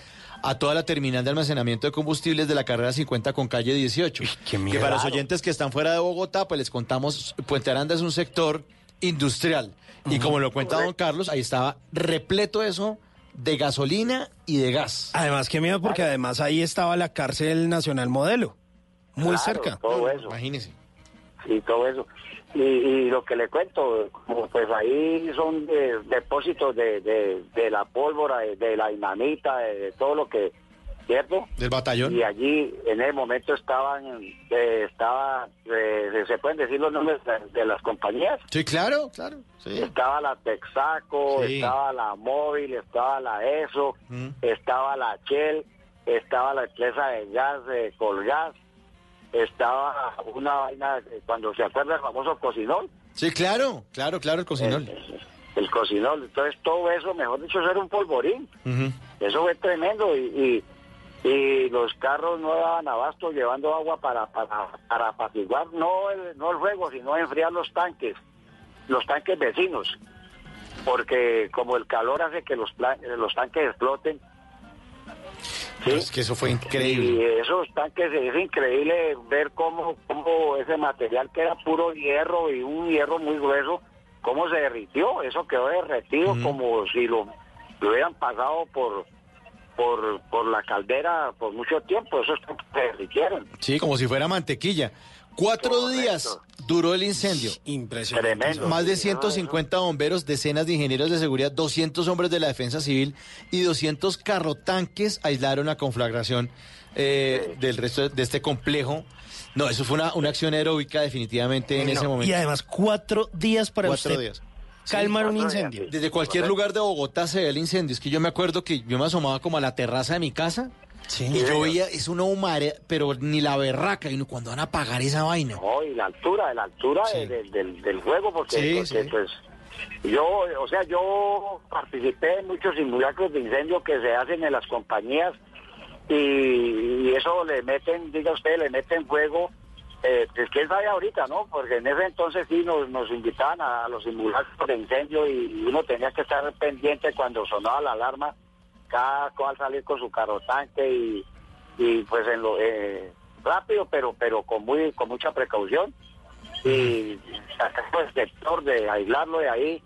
a toda la terminal de almacenamiento de combustibles de la carrera 50 con calle 18. que para los oyentes que están fuera de Bogotá, pues les contamos, Puente Aranda es un sector industrial. Y como lo cuenta don Carlos, ahí estaba repleto eso de gasolina y de gas. Además, qué miedo, porque además ahí estaba la cárcel nacional modelo. Muy Claro, cerca. Todo eso. Imagínese. Sí, todo eso. Y, y lo que le cuento, pues ahí son eh, depósitos de, de, de la pólvora, de, de la dinamita, de, de todo lo que, ¿cierto? Del batallón. Y allí en ese momento estaban, eh, estaba, eh, se pueden decir los nombres de, de las compañías. Sí, claro, claro. Sí. Estaba la Texaco, Sí. estaba la Móvil, estaba la ESO, Mm. estaba la Shell, estaba la empresa de gas de Colgas, estaba una vaina, eh, cuando se acuerda el famoso cocinol, Sí, claro, claro, claro, el cocinol. el cocinol, entonces todo eso, mejor dicho, eso era un polvorín, eso fue tremendo y, y, y los carros no daban abasto llevando agua para, para, para apaciguar, no el, no el fuego, sino enfriar los tanques, los tanques vecinos, porque como el calor hace que los, pla- los tanques exploten, No, Es que eso fue y increíble. esos tanques es increíble ver cómo, cómo ese material que era puro hierro y un hierro muy grueso, cómo se derritió, eso quedó derretido como si lo, lo hubieran pasado por, por, por la caldera por mucho tiempo, esos tanques se derritieron. Sí, como si fuera mantequilla. Cuatro días duró el incendio. Impresionante. Tremendo. Más de Sí, 150 bomberos, decenas de ingenieros de seguridad, 200 hombres de la defensa civil y 200 carrotanques aislaron la conflagración eh, del resto de este complejo. No, eso fue una, una acción heroica definitivamente en No, ese momento. Y además, cuatro días para Cuatro usted días. Calmar un incendio. Desde cualquier lugar de Bogotá se ve el incendio. Es que yo me acuerdo que yo me asomaba como a la terraza de mi casa Sí. y yo veía, es una humare, pero ni la berraca. Y uno, ¿cuándo van a apagar esa vaina? No, y la altura, la altura Sí. del, del, del fuego, porque, Sí, porque, sí. pues Yo, o sea, yo participé en muchos simulacros de incendio que se hacen en las compañías y, y eso le meten, diga usted, le meten fuego. Eh, pues quién sabe ahorita, ¿no? Porque en ese entonces sí nos, nos invitaban a, los simulacros de incendio y uno tenía que estar pendiente cuando sonaba la alarma, cada cual salir con su carro tanque y, y pues en lo eh, rápido, pero pero con muy con mucha precaución y sacar el sector de aislarlo de ahí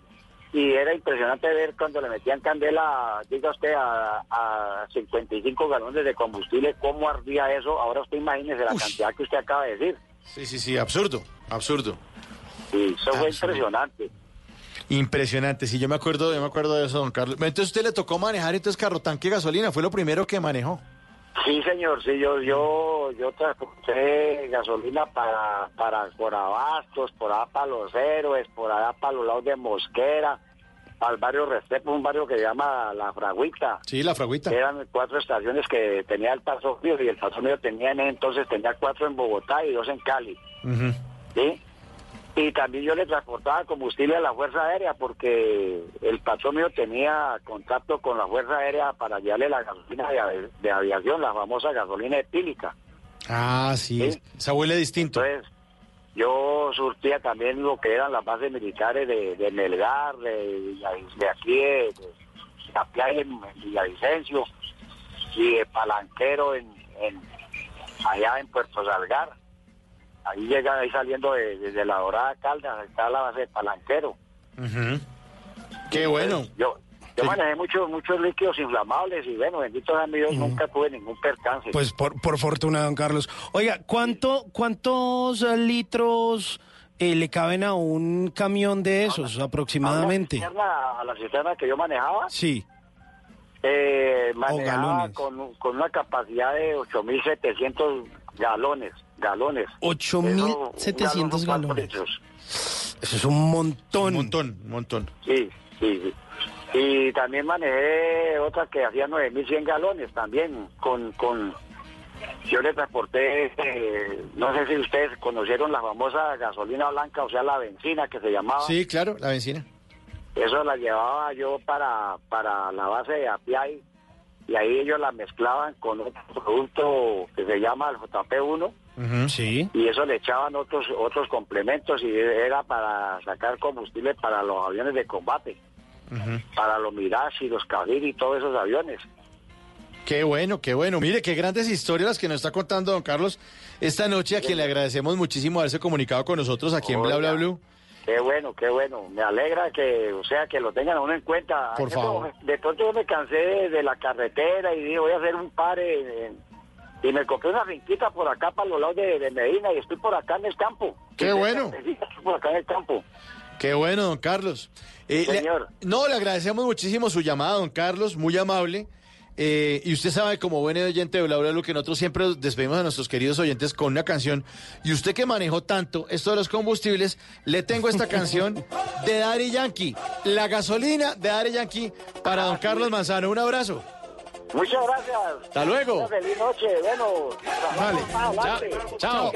y era impresionante ver cuando le metían candela, diga usted, a, a 55 galones de combustible, cómo ardía eso. Ahora usted imagínese la cantidad que usted acaba de decir. Sí, sí, sí, absurdo, absurdo. Sí, eso fue impresionante. Impresionante, sí, yo me acuerdo, yo me acuerdo de eso, don Carlos. Entonces usted le tocó manejar entonces carro tanque gasolina, fue lo primero que manejó. Sí, señor, sí, yo yo yo transporté gasolina para para por Abastos, por allá para Los Héroes, por allá para los lados de Mosquera, al barrio Restrepo, un barrio que se llama La Fragüita. Sí, La Fragüita. Eran cuatro estaciones que tenía el paso mío y el paso mío tenía en entonces tenía cuatro en Bogotá y dos en Cali. ¿sí? Y también yo le transportaba combustible a la Fuerza Aérea porque el patrón mío tenía contacto con la Fuerza Aérea para llevarle la gasolina de, avi- de aviación, la famosa gasolina etílica. Ah, sí, esa huele distinto. Entonces, yo surtía también lo que eran las bases militares de, de Melgar, de, de aquí, de, de en, en Villavicencio, y de Palanquero en, en- allá en Puerto Salgar. Ahí llega, ahí saliendo de- desde la Dorada Caldas, está la base de Palanquero. Qué bueno. Yo, yo manejé muchos muchos líquidos inflamables y bueno, bendito sea mi Dios, nunca tuve ningún percance. Pues por, por fortuna, don Carlos. Oiga, ¿cuánto, ¿cuántos litros eh, le caben a un camión de esos aproximadamente? A la cisterna, a la cisterna que yo manejaba, Sí. eh, manejaba con, con una capacidad de 8.700 galones, galones. 8.700 Eso, galones. Eso es un montón. Un montón, un montón. Sí, sí, sí. Y también manejé otra que hacía 9.100 galones también con... con yo le transporté, eh, no sé si ustedes conocieron la famosa gasolina blanca, o sea, la benzina que se llamaba. Sí, claro, la benzina. Eso la llevaba yo para, para la base de Apiay y ahí ellos la mezclaban con otro producto que se llama el JP1 Sí. y eso le echaban otros otros complementos y era para sacar combustible para los aviones de combate, para los Mirage y los Kavir y todos esos aviones. Qué bueno, qué bueno. Mire, qué grandes historias las que nos está contando don Carlos esta noche, a quien le agradecemos muchísimo haberse comunicado con nosotros aquí en Bla Bla. Blue. Qué bueno, qué bueno. Me alegra que, o sea, que lo tengan a uno en cuenta. Por Eso, favor. De pronto yo me cansé de, la carretera y dije, voy a hacer un par en- y me compré una finquita por acá para los lados de, de Medina y estoy por acá en el campo. Qué bueno. Estoy por acá en el campo. Qué bueno, don Carlos. Eh, le- Señor. no, le agradecemos muchísimo su llamada, don Carlos, muy amable. Eh, y usted sabe, como buen oyente de Bla Bla Blue, que nosotros siempre despedimos a nuestros queridos oyentes con una canción. Y usted que manejó tanto esto de los combustibles, le tengo esta canción de Daddy Yankee, la gasolina de Daddy Yankee para don Carlos Manzano. Un abrazo. Muchas gracias. Hasta luego. Una feliz noche. Bueno, Vale. adelante. Chao.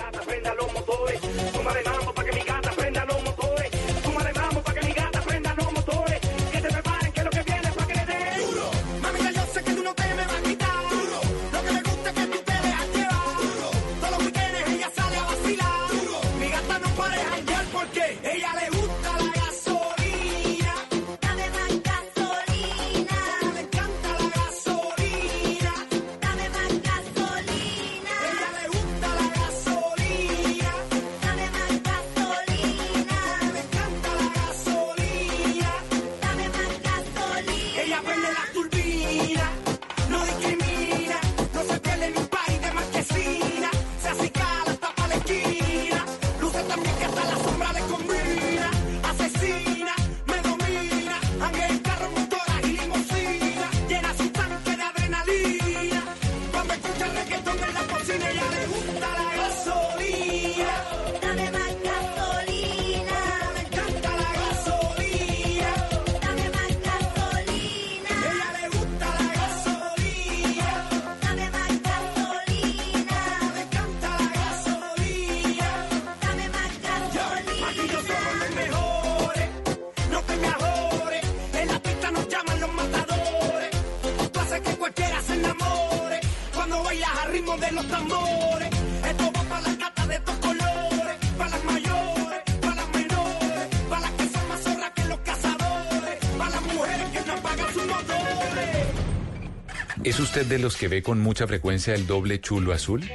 Usted de los que ve con mucha frecuencia el doble chulo azul?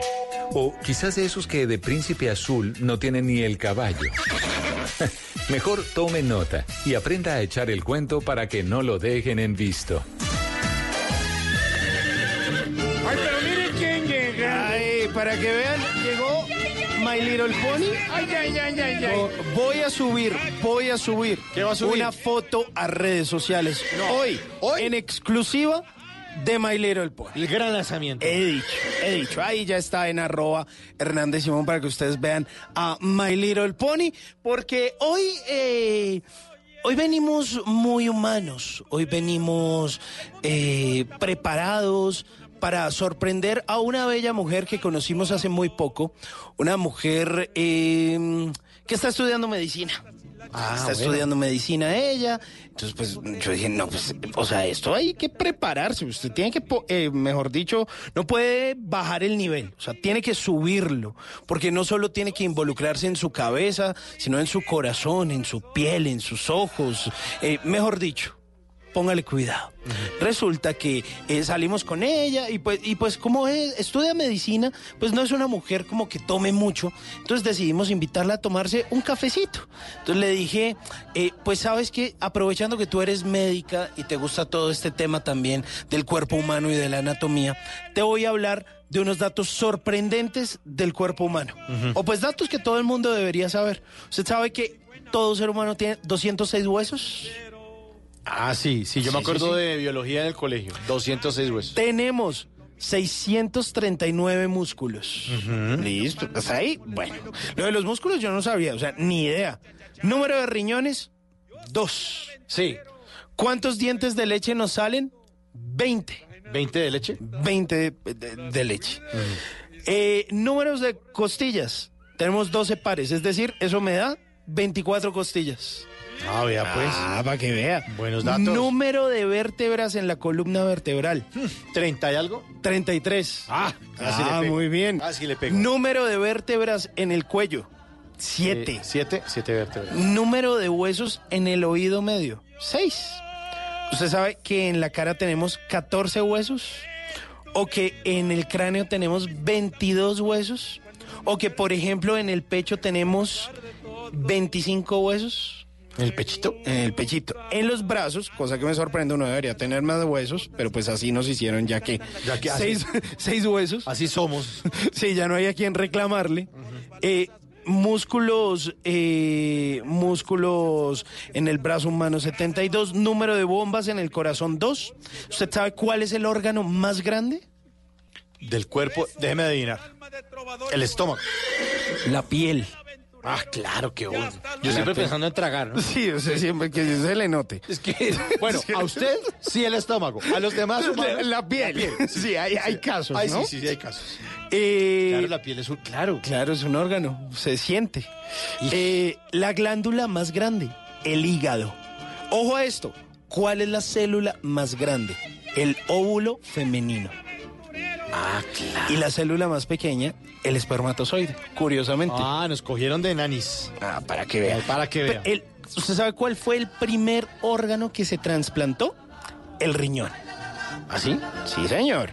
O quizás de esos que de príncipe azul no tienen ni el caballo. Mejor tome nota y aprenda a echar el cuento para que no lo dejen en visto. Ay, pero miren quién llega. Ay, para que vean, llegó My Little Pony. Ay, ay, ay, ay, ay. Vo- Voy a subir, voy a subir, va a subir? una foto a redes sociales. Hoy, en exclusiva de My Little Pony. El gran lanzamiento. He dicho, he dicho. Ahí ya está en arroba Hernández Simón para que ustedes vean a My Little Pony. Porque hoy, eh, hoy venimos muy humanos. Hoy venimos eh, preparados para sorprender a una bella mujer que conocimos hace muy poco. Una mujer eh, que está estudiando medicina. Ah, está estudiando medicina ella. Entonces, pues yo dije, no, pues, o sea, esto hay que prepararse. Usted tiene que, eh, mejor dicho, no puede bajar el nivel. O sea, tiene que subirlo. Porque no solo tiene que involucrarse en su cabeza, sino en su corazón, en su piel, en sus ojos. Eh, mejor dicho, póngale cuidado. Resulta que eh, salimos con ella y pues, y pues como es- estudia medicina, pues no es una mujer como que tome mucho. Entonces decidimos invitarla a tomarse un cafecito. Entonces le dije, eh, pues sabes que aprovechando que tú eres médica y te gusta todo este tema también del cuerpo humano y de la anatomía, te voy a hablar de unos datos sorprendentes del cuerpo humano. O pues datos que todo el mundo debería saber. ¿Usted sabe que todo ser humano tiene 206 huesos? Ah, sí, sí, yo me acuerdo sí, sí. de biología en el colegio. 206 huesos. Tenemos 639 músculos. Listo. ¿Hasta ahí? Bueno. Lo de los músculos yo no sabía, o sea, ni idea. Número de riñones, dos. Sí. ¿Cuántos dientes de leche nos salen? 20. ¿20 de leche? 20 de, de- de leche. Eh, números de costillas. Tenemos 12 pares, es decir, eso me da 24 costillas. Ah, vea pues. Ah, para que vea. Buenos datos. Número de vértebras en la columna vertebral. ¿30 y algo? 33. Ah, casi le Ah, pego. muy bien. Casi le pego. Número de vértebras en el cuello. 7. Eh, ¿Siete? Siete vértebras. Número de huesos en el oído medio. 6. ¿Usted sabe que en la cara tenemos 14 huesos? ¿O que en el cráneo tenemos 22 huesos? ¿O que, por ejemplo, en el pecho tenemos 25 huesos? ¿En el pechito? En el pechito. En los brazos, cosa que me sorprende, uno debería tener más huesos, pero pues así nos hicieron ya que, Ya que así- seis, seis huesos. Así somos. Sí, ya no hay a quien reclamarle. Eh, músculos, eh, músculos en el brazo humano 72, número de bombas en el corazón 2. ¿Usted sabe cuál es el órgano más grande? Del cuerpo, déjeme adivinar. El estómago. La piel. Ah, claro, qué bueno. Yo siempre pensando en tragar, ¿no? Sí, o sea, siempre que se le note. Es que, bueno, a usted sí el estómago, a los demás La, la piel. Sí, hay, hay casos, Ay, ¿no? sí, sí, sí, hay casos. Eh, Claro, la piel es un... Claro. Claro, es un órgano, se siente. Eh, la glándula más grande, el hígado. Ojo a esto, ¿cuál es la célula más grande? El óvulo femenino. Ah, claro. Y la célula más pequeña, el espermatozoide, curiosamente. Ah, nos cogieron de nanis. Ah, para que vea. Para que vea. El- ¿Usted sabe cuál fue el primer órgano que se trasplantó? El riñón. ¿Ah, sí? Sí, señor.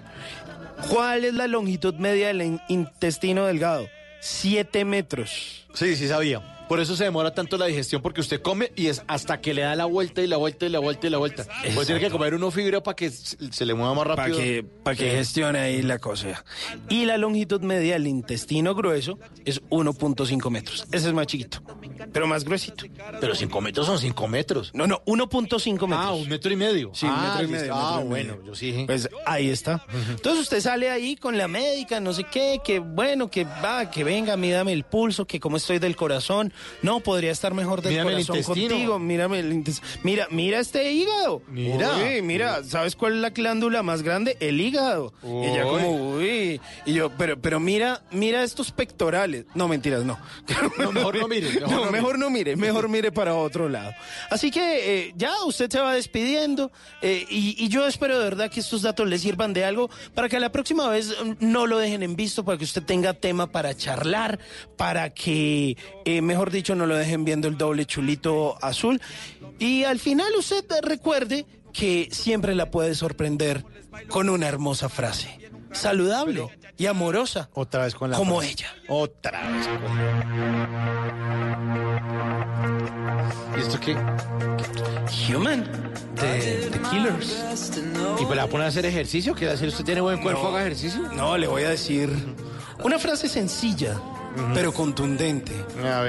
¿Cuál es la longitud media del in- intestino delgado? Siete metros. Sí, sí sabía. Por eso se demora tanto la digestión, porque usted come y es hasta que le da la vuelta y la vuelta y la vuelta y la vuelta. Pues tiene que comer uno fibra para que se le mueva más Para rápido. que, pa' que gestione ahí la cosa. Y la longitud media del intestino grueso es 1.5 metros. Ese es más chiquito, pero más gruesito. Pero 5 metros son 5 metros. No, no, 1.5 metros. Ah, un metro y medio. Sí, un ah, metro y listo. medio, Ah, metro y bueno, yo sí. Pues ahí está. Entonces usted sale ahí con la médica, no sé qué, que bueno, que va, que venga, mírame el pulso, que cómo estoy del corazón. No, podría estar mejor del Mírame corazón contigo. Mírame el intestino. Mira, mira este hígado. Mira. Uy, mira, ¿sabes cuál es la glándula más grande? El hígado. Y Uy. como, uy. Y yo, pero, pero mira, mira estos pectorales. No, mentiras, no. No, mejor no mire, mejor no, no mejor no mire, mejor mire para otro lado. Así que eh, ya usted se va despidiendo eh, y, y yo espero de verdad que estos datos le sirvan de algo para que la próxima vez mm, no lo dejen en visto, para que usted tenga tema para charlar, para que, eh, mejor dicho, no lo dejen viendo el doble chulito azul. Y al final usted recuerde que siempre la puede sorprender con una hermosa frase. Saludable y amorosa. Otra vez con la Como frase. ella. Otra vez con ¿Y esto qué? Human, de The Killers. ¿Y pues la pone a hacer ejercicio? ¿Quiere decir usted tiene buen cuerpo, No. haga ejercicio? No, le voy a decir una frase sencilla, pero contundente.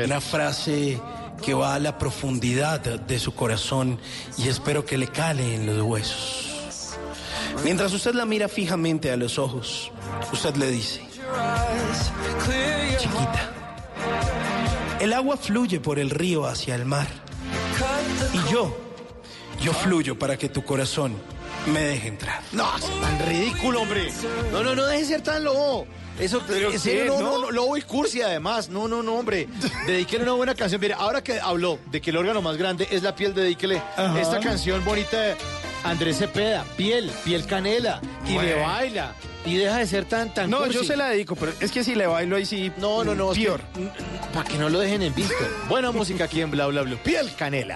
Una frase que va a la profundidad de su corazón y espero que le cale en los huesos. Mientras usted la mira fijamente a los ojos, usted le dice, chiquita, el agua fluye por el río hacia el mar. Y yo, yo fluyo para que tu corazón me deje entrar. No, es tan ridículo, hombre. No, no, no deje de ser tan lobo. Eso, en serio, qué? no, no, ¿No? no, lobo y cursi además. No, no, no, hombre. Dedíquele una buena canción. Mire, ahora que habló de que el órgano más grande es la piel, dedíquele Ajá. esta canción bonita de Andrés Cepeda, piel, piel canela, y le baila. Y deja de ser tan, tan No, cursi. yo se la dedico, pero es que si le bailo ahí sí. No, no, no. es que- Peor. Para que no lo dejen en visto. Buena música aquí en Bla Bla Bla. Piel canela.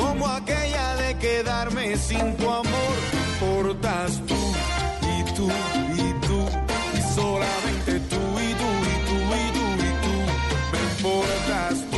como aquella de quedarme sin tu amor. Portas tú y tú y tú, y solamente tú y tú y tú y tú y tú. Me importas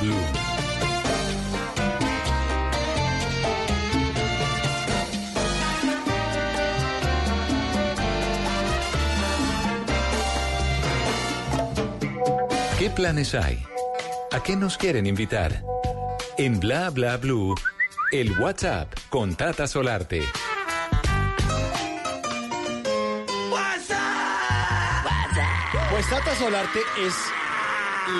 blue. ¿Qué planes hay? ¿A qué nos quieren invitar? En Bla Bla Blue, el WhatsApp con Tata Solarte. Pues Tata Solarte es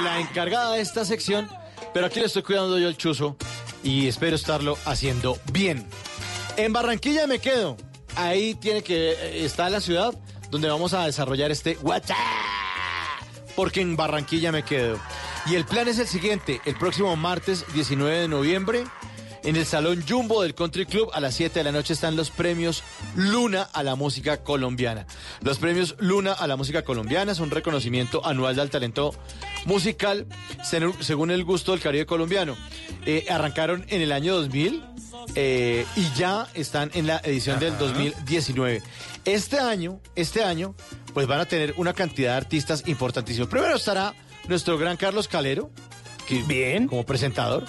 la encargada de esta sección, pero aquí le estoy cuidando yo el chuzo y espero estarlo haciendo bien. En Barranquilla me quedo. Ahí tiene que eh, está la ciudad donde vamos a desarrollar este WhatsApp. Porque en Barranquilla me quedo. Y el plan es el siguiente, el próximo martes 19 de noviembre en el Salón Jumbo del Country Club a las 7 de la noche están los premios Luna a la música colombiana. Los premios Luna a la música colombiana es un reconocimiento anual del talento musical según el gusto del Caribe colombiano. Eh, arrancaron en el año 2000 eh, y ya están en la edición del 2019. Este año, este año, pues van a tener una cantidad de artistas importantísimos. Primero estará nuestro gran Carlos Calero, que bien como presentador.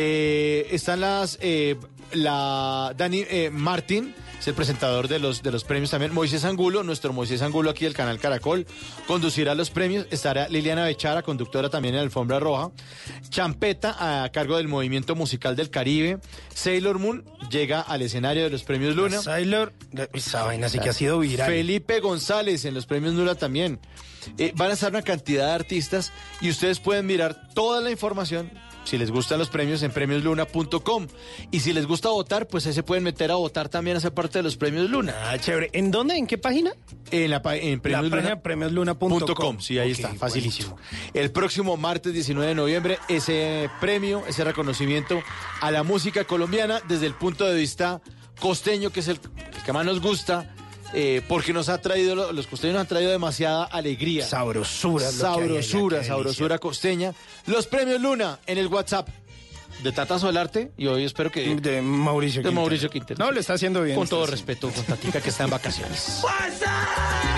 Eh, están las eh, la Dani eh, Martín, es el presentador de los de los premios también. Moisés Angulo, nuestro Moisés Angulo aquí del canal Caracol, conducirá los premios. Estará Liliana Bechara, conductora también en Alfombra Roja. Champeta a cargo del movimiento musical del Caribe. Sailor Moon llega al escenario de los premios Luna. Sailor, esa vaina sí que ha sido viral. Felipe González en los premios Luna también. Eh, van a estar una cantidad de artistas y ustedes pueden mirar toda la información. Si les gustan los premios en premiosluna.com. Y si les gusta votar, pues ahí se pueden meter a votar también a esa parte de los premios Luna. Ah, chévere. ¿En dónde? ¿En qué página? En la en La premiosluna- página sí, ahí está, facilísimo. El próximo martes 19 de noviembre, ese premio, ese reconocimiento a la música colombiana desde el punto de vista costeño, que es el, el que más nos gusta, eh, porque nos ha traído, lo- los costeños nos han traído demasiada alegría. Sabrosura. Sabrosura, sabrosura costeña. Los premios Luna en el WhatsApp de Tata Solarte y hoy espero que... De Mauricio de Quintero. Mauricio Quintero. No, lo está haciendo bien. Con todo haciendo- respeto, con Tatica que está en vacaciones. no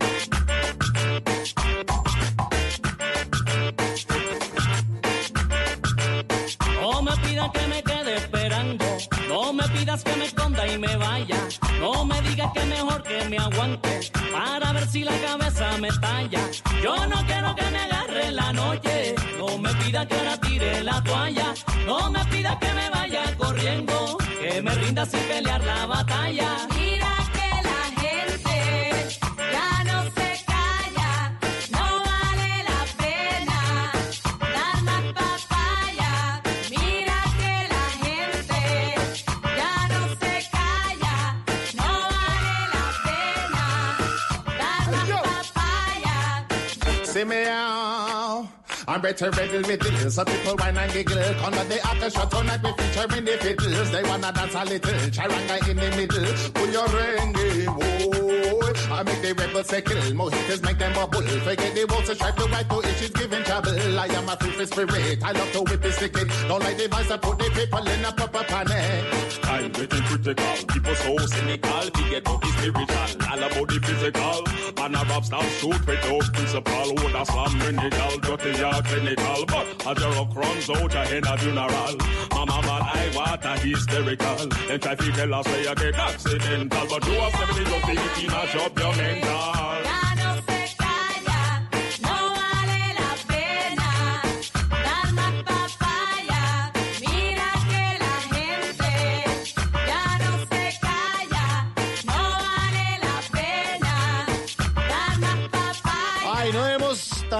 Pidas que me quede esperando, no me pidas que me esconda y me vaya, no me digas que mejor que me aguante para ver si la cabeza me talla. Yo no quiero que me agarre la noche, no me pidas que ahora tire la toalla, no me pidas que me vaya corriendo, que me rinda sin pelear la batalla. See me out. I'm better riddle riddle. Some people whine and giggle. Come on the after shot tonight we featuring the fiddles. They wanna dance a little. Charanga in the middle. Pull your ringy, boy. I make the rebels say kill. Mojitos make them bubble. Forget the walls to strive to right to giving trouble. I am a free spirit. I love to whip it stick it. Don't like the voice that put the people in a proper panic. Time getting critical. People so cynical. Forget about the spiritual. All about the physical. Man a rap stop shoot without principle. Would a slam minical. Dirty or clinical. But a rock runs out ahead of funeral. Mama man I want a hysterical. Then try to tell us say you get accidental. But you have 70 to 50 mash up your mental.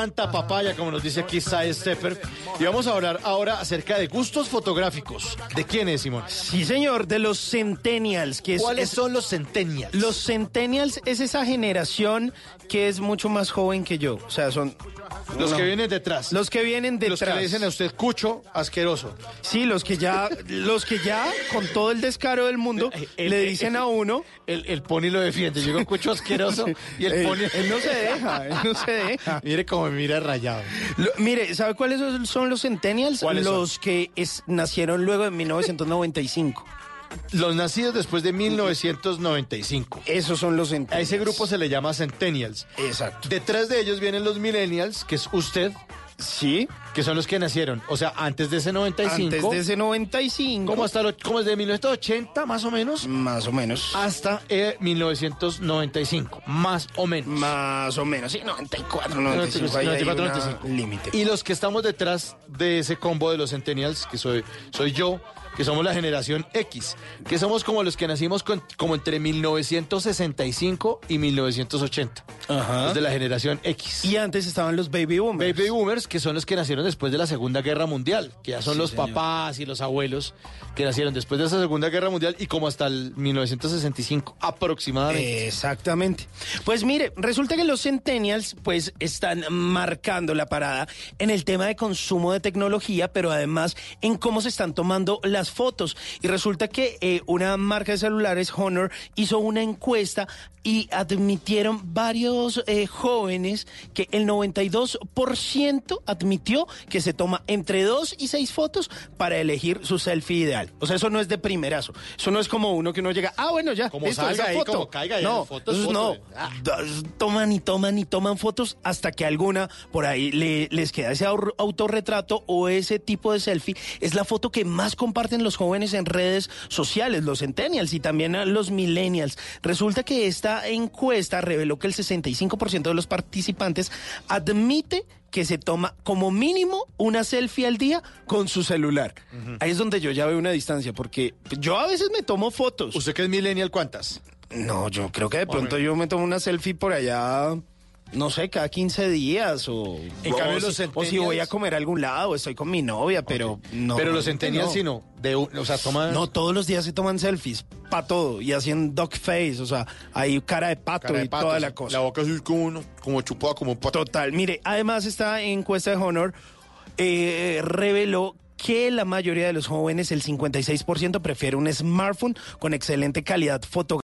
Tanta papaya como nos dice aquí Side Stepper. Y vamos a hablar ahora acerca de gustos fotográficos. ¿De quién es, Simón? Sí, señor, de los centennials. Que es, ¿Cuáles es- son los centennials? Los centennials es esa generación que es mucho más joven que yo. O sea, son... Los no. que vienen detrás. Los que vienen detrás. Los que le dicen a usted cucho asqueroso. Sí, los que ya, los que ya, con todo el descaro del mundo, le dicen a uno... El, el pony lo defiende. Llega un cucho asqueroso y el pony... él no se deja, él no se deja. Mire cómo me mira rayado. Lo- mire, ¿sabe cuáles son- los centennials? Los que es- nacieron luego de 1995. Los nacidos después de 1995. Esos son los A centennials. ese grupo se le llama centennials. Exacto. Detrás de ellos vienen los millennials, que es usted, Sí. que son los que nacieron, o sea, antes de ese 95. Antes de ese 95. ¿Cómo hasta lo, cómo es de 1980 más o menos? Más o menos. Hasta eh, 1995, más o menos. Más o menos, sí, 94, 95. ahí hay 94, una 95. límite. Y los que estamos detrás de ese combo de los centennials, que soy, soy yo, que somos la generación X, que somos como los que nacimos con- como entre 1965 y 1980. Ajá. Los de la generación X. Y antes estaban los baby boomers. Baby boomers, que son los que nacieron después de la Segunda Guerra Mundial, que ya son Sí, los señor. papás y los abuelos que nacieron después de esa Segunda Guerra Mundial y como hasta el 1965 aproximadamente. Exactamente. Pues mire, resulta que los centennials pues están marcando la parada en el tema de consumo de tecnología, pero además en cómo se están tomando las fotos. Y resulta que eh, una marca de celulares, Honor, hizo una encuesta y admitieron varios eh, jóvenes que el 92% admitió que se toma entre dos y seis fotos para elegir su selfie ideal. O sea, eso no es de primerazo. Eso no es como uno que uno llega, ah, bueno, ya, Como listo, salga esa ahí, foto. como caiga ahí, no, fotos, no. Ah. Toman y toman y toman fotos hasta que alguna por ahí le- les queda ese autorretrato o ese tipo de selfie. Es la foto que más comparten los jóvenes en redes sociales, los centennials y también a los millennials. Resulta que esta encuesta reveló que el 65% de los participantes admite que se toma como mínimo una selfie al día con su celular. Ahí es donde yo ya veo una distancia, porque yo a veces me tomo fotos. ¿Usted que es millennial cuántas? No, yo creo que de pronto yo me tomo una selfie por allá, no sé, cada 15 días o... En o cambio, si- los O si voy a comer a algún lado, o estoy con mi novia, pero no. Pero los centennials no. sí no. De, un- o sea, toman... No, todos los días se toman selfies, para todo, y hacen dog face, o sea, hay cara de pato cara de y pato, toda la cosa. La boca así como, uno, como chupada, como un pato. Total, mire, además esta encuesta de Honor eh, reveló que la mayoría de los jóvenes, el 56%, prefiere un smartphone con excelente calidad fotográfica.